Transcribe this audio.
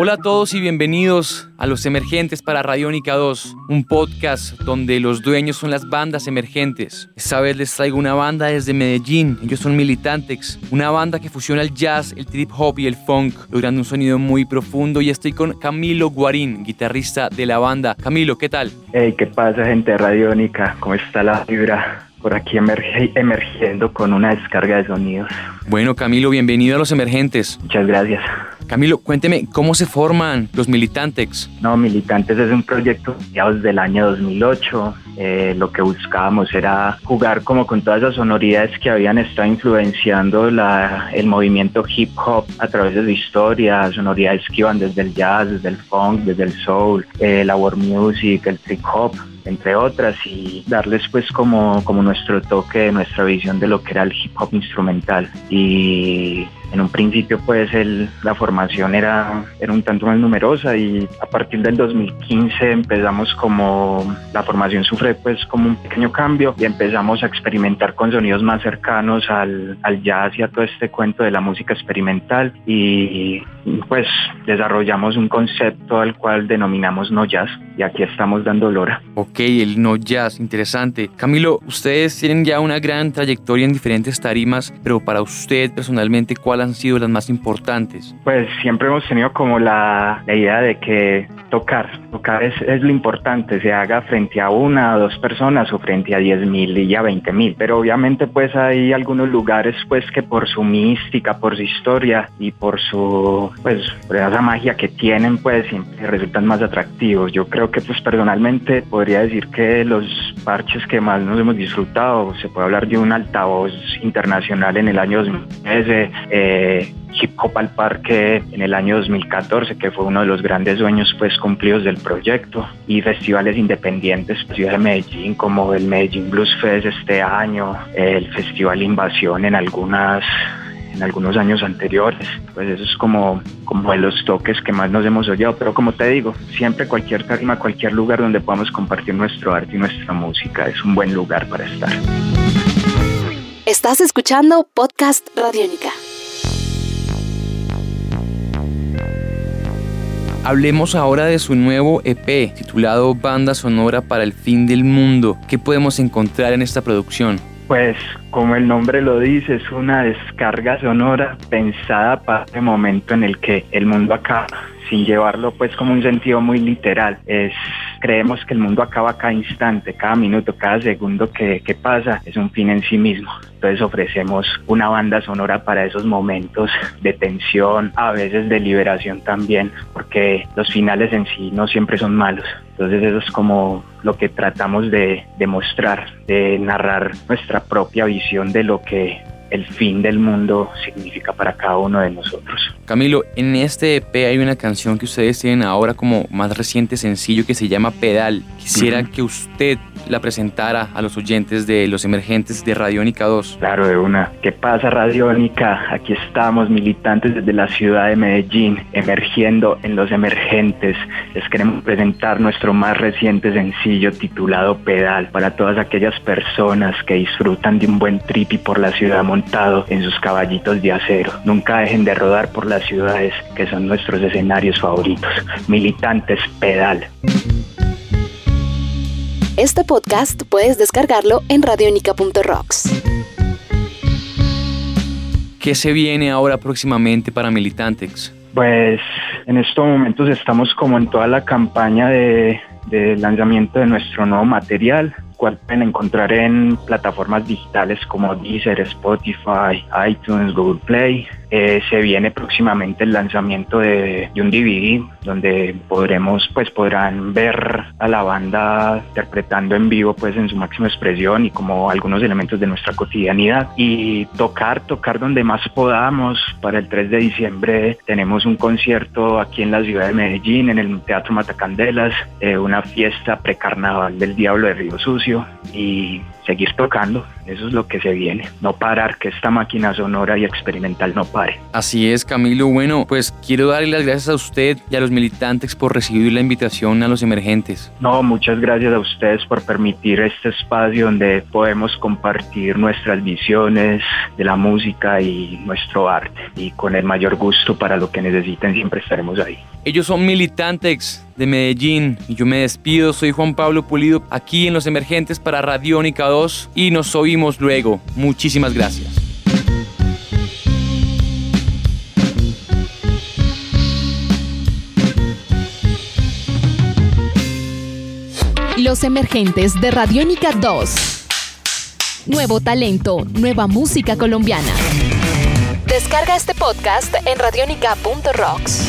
Hola a todos y bienvenidos a Los Emergentes para Radiónica 2, un podcast donde los dueños son las bandas emergentes. Esta vez les traigo una banda desde Medellín, ellos son Militantex, una banda que fusiona el jazz, el trip hop y el funk, logrando un sonido muy profundo y estoy con Camilo Guarín, guitarrista de la banda. Camilo, ¿qué tal? Hey, ¿qué pasa gente de Radiónica? ¿Cómo está la vibra? Por aquí emergiendo con una descarga de sonidos. Bueno, Camilo, bienvenido a Los Emergentes. Muchas gracias. Camilo, cuénteme, ¿cómo se forman los Militantex? No, Militantes es un proyecto desde el año 2008. Eh, lo que buscábamos era jugar como con todas las sonoridades que habían estado influenciando el movimiento hip hop a través de su historia, sonoridades que iban desde el jazz, desde el funk, desde el soul, eh, la world music, el trip hop entre otras, y darles pues como, como nuestro toque, nuestra visión de lo que era el hip hop instrumental. Y en un principio pues el, la formación era, era un tanto más numerosa y a partir del 2015 empezamos como la formación sufre pues como un pequeño cambio y empezamos a experimentar con sonidos más cercanos al, al jazz y a todo este cuento de la música experimental y pues desarrollamos un concepto al cual denominamos no jazz y aquí estamos dando lora. Ok, el no jazz, interesante. Camilo, ustedes tienen ya una gran trayectoria en diferentes tarimas, pero para usted personalmente, ¿cuál han sido las más importantes? Pues siempre hemos tenido como la, la idea de que tocar, tocar es, es, lo importante, se haga frente a una o dos personas o frente a diez mil y a veinte mil, pero obviamente pues hay algunos lugares pues que por su mística, por su historia y por su pues por esa magia que tienen pues siempre resultan más atractivos. Yo creo que pues personalmente podría decir que los parches que más nos hemos disfrutado, se puede hablar de un altavoz internacional en el año 2013, eh, Hip Hop al Parque en el año 2014, que fue uno de los grandes sueños pues cumplidos del proyecto, y festivales independientes, pues, Ciudad de Medellín, como el Medellín Blues Fest este año, el Festival Invasión en algunas en algunos años anteriores. Pues eso es como, como de los toques que más nos hemos oído. Pero como te digo, siempre cualquier tarima, cualquier lugar donde podamos compartir nuestro arte y nuestra música es un buen lugar para estar. Estás escuchando Podcast Radiónica. Hablemos ahora de su nuevo EP titulado Banda Sonora para el Fin del Mundo. ¿Qué podemos encontrar en esta producción? Pues como el nombre lo dice, es una descarga sonora pensada para el momento en el que el mundo acaba, sin llevarlo pues como un sentido muy literal. Es, creemos que el mundo acaba cada instante, cada minuto, cada segundo que, pasa, es un fin en sí mismo. Entonces ofrecemos una banda sonora para esos momentos de tensión, a veces de liberación también, porque los finales en sí no siempre son malos. Entonces eso es como lo que tratamos de demostrar, de narrar nuestra propia visión de lo que el fin del mundo significa para cada uno de nosotros. Camilo, en este EP hay una canción que ustedes tienen ahora como más reciente sencillo que se llama Pedal. Quisiera que usted la presentara a los oyentes de Los Emergentes de Radiónica 2. Claro, de una. ¿Qué pasa, Radiónica? Aquí estamos, militantes desde la ciudad de Medellín, emergiendo en Los Emergentes. Les queremos presentar nuestro más reciente sencillo titulado Pedal para todas aquellas personas que disfrutan de un buen tripi por la ciudad montado en sus caballitos de acero. Nunca dejen de rodar por las ciudades que son nuestros escenarios favoritos. Militantes Pedal. Este podcast puedes descargarlo en radionica.rocks. ¿Qué se viene ahora próximamente para Militantex? Pues en estos momentos estamos como en toda la campaña de, de lanzamiento de nuestro nuevo material cual pueden encontrar en plataformas digitales como Deezer, Spotify, iTunes, Google Play. Eh, se viene próximamente el lanzamiento de, de, un DVD donde podremos, pues podrán ver a la banda interpretando en vivo pues en su máxima expresión y como algunos elementos de nuestra cotidianidad y tocar, tocar donde más podamos. Para el 3 de diciembre tenemos un concierto aquí en la ciudad de Medellín, en el Teatro Matacandelas, eh, una fiesta precarnaval del Diablo de Río Sucio y seguir tocando. Eso es lo que se viene. No parar, que esta máquina sonora y experimental no pare. Así es, Camilo. Bueno, pues quiero darle las gracias a usted y a los militantes por recibir la invitación a los emergentes. No, muchas gracias a ustedes por permitir este espacio donde podemos compartir nuestras visiones de la música y nuestro arte. Y con el mayor gusto para lo que necesiten siempre estaremos ahí. Ellos son militantes de Medellín y yo me despido. Soy Juan Pablo Pulido aquí en Los Emergentes para Radiónica 2 y nos oímos luego. Muchísimas gracias. Los Emergentes de Radiónica 2. Nuevo talento, nueva música colombiana. Descarga este podcast en radionica.rocks.